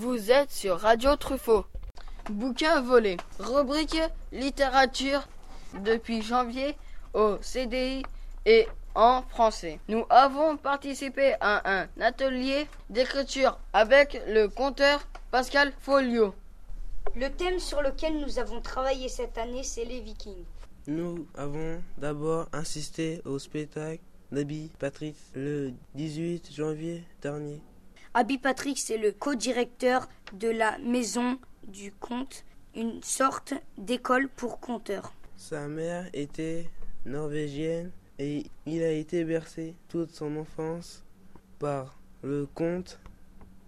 Vous êtes sur Radio Truffaut. Bouquin volé. Rubrique littérature depuis janvier au CDI et en français. Nous avons participé à un atelier d'écriture avec le conteur Pascal Folio. Le thème sur lequel nous avons travaillé cette année, c'est les Vikings. Nous avons d'abord insisté au spectacle d'Abby Patrick le 18 janvier dernier. Abby Patrick, c'est le co-directeur de la Maison du Conte, une sorte d'école pour conteurs. Sa mère était norvégienne et il a été bercé toute son enfance par le conte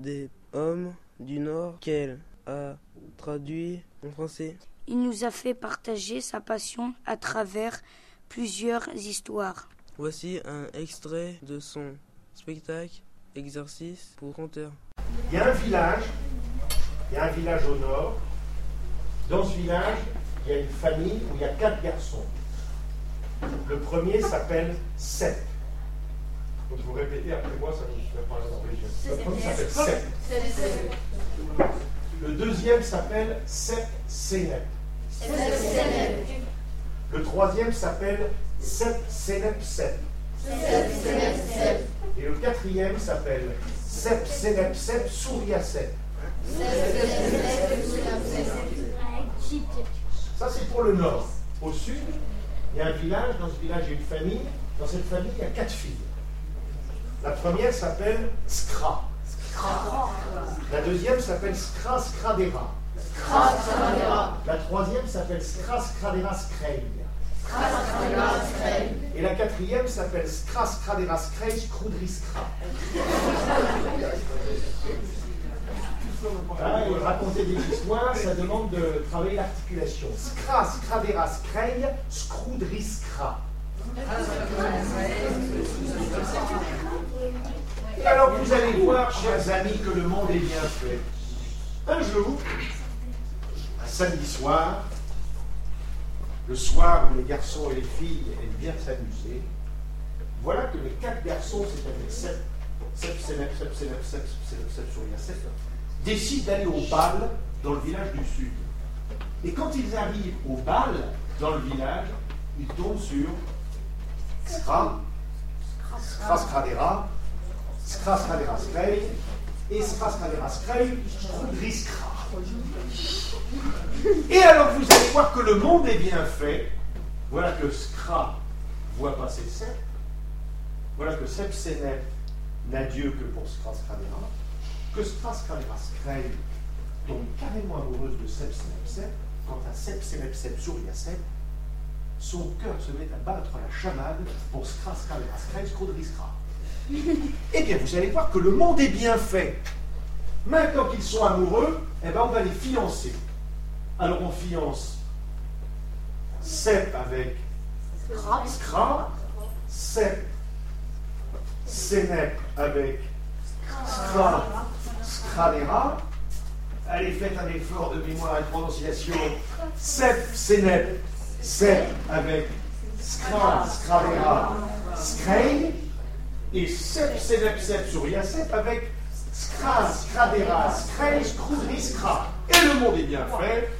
des hommes du Nord qu'elle a traduit en français. Il nous a fait partager sa passion à travers plusieurs histoires. Voici un extrait de son spectacle Exercice pour conteurs. Il y a un village, il y a un village au nord. Dans ce village, il y a une famille où il y a quatre garçons. Le premier s'appelle Seth. Donc vous répétez après moi, ça vous fait parler norvégien. Le premier s'appelle Seth. Le deuxième s'appelle Seth Senep. Le troisième s'appelle Seth Senep Seth. Et le quatrième s'appelle Sep Senep Sep Souria Sep. Ça, c'est pour le nord. Au sud, il y a un village. Dans ce village, il y a une famille. Dans cette famille, il y a quatre filles. La première s'appelle Skra. La deuxième s'appelle Skra Skradera. La troisième s'appelle Skra Skradera Skreil. Et la quatrième s'appelle Skra Skrudriskra. Ah, et raconter des histoires, ça demande de travailler l'articulation. Skra, skradera, skreil, skrudriskra. Et alors vous allez voir, chers amis, que le monde est bien fait. Un jour, un samedi soir, le soir où les garçons et les filles aiment bien s'amuser, voilà que les quatre garçons, c'est-à-dire sept, sept, Sénep, sept, Sénep, sept, sept, sept, décident d'aller au bal dans le village du sud. Et quand ils arrivent au bal dans le village, ils tombent sur Skra, Skra Skradera, Skra Skradera Skrei, et Skra Skradera Skrei, et alors vous allez voir que le monde est bien fait. Voilà que Skra voit passer Sep. Voilà que Sep Senep n'a Dieu que pour Skra Skradera que Straskalera Skrei tombe carrément amoureuse de Sep Senep Sep, quant à Sep Senep Sep Surya Sep, son cœur se met à battre la chamade pour Straskalera Skrei Skrodriskra. Eh bien, vous allez voir que le monde est bien fait. Maintenant qu'ils sont amoureux, eh ben, on va les fiancer. Alors on fiance Sep avec Skra, Sep Senep avec Skra, Skradera. Allez, faites un effort de mémoire et de prononciation. Sep, Senep, Sep avec Skra, Skradera, Skrei. Et Sep, Senep, Sep sur Yasep avec Skra, Skradera, Skrudri, Skra. Et le monde est bien fait.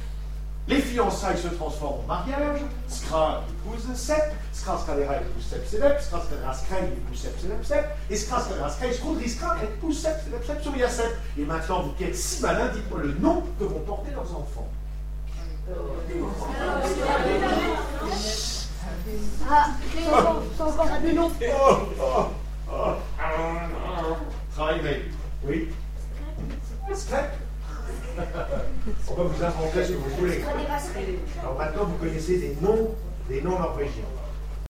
Les fiançailles se transforment en mariage. Skra épouse Sep, Skra Skradera épouse Sep Senep, Skra Skradera Skrei épouse Sep Senep Sep, et Skra Skradera Skrudri Skra épouse Sep Senep Sep sur Yasep. Et maintenant, vous qui êtes si malins, dites-moi le nom que vont porter leurs enfants. Ah, enfants sont encore des noms. Oh, Oui. Scrap. On va vous inventer ce que vous voulez. Alors maintenant, vous connaissez des noms, des noms norvégiens.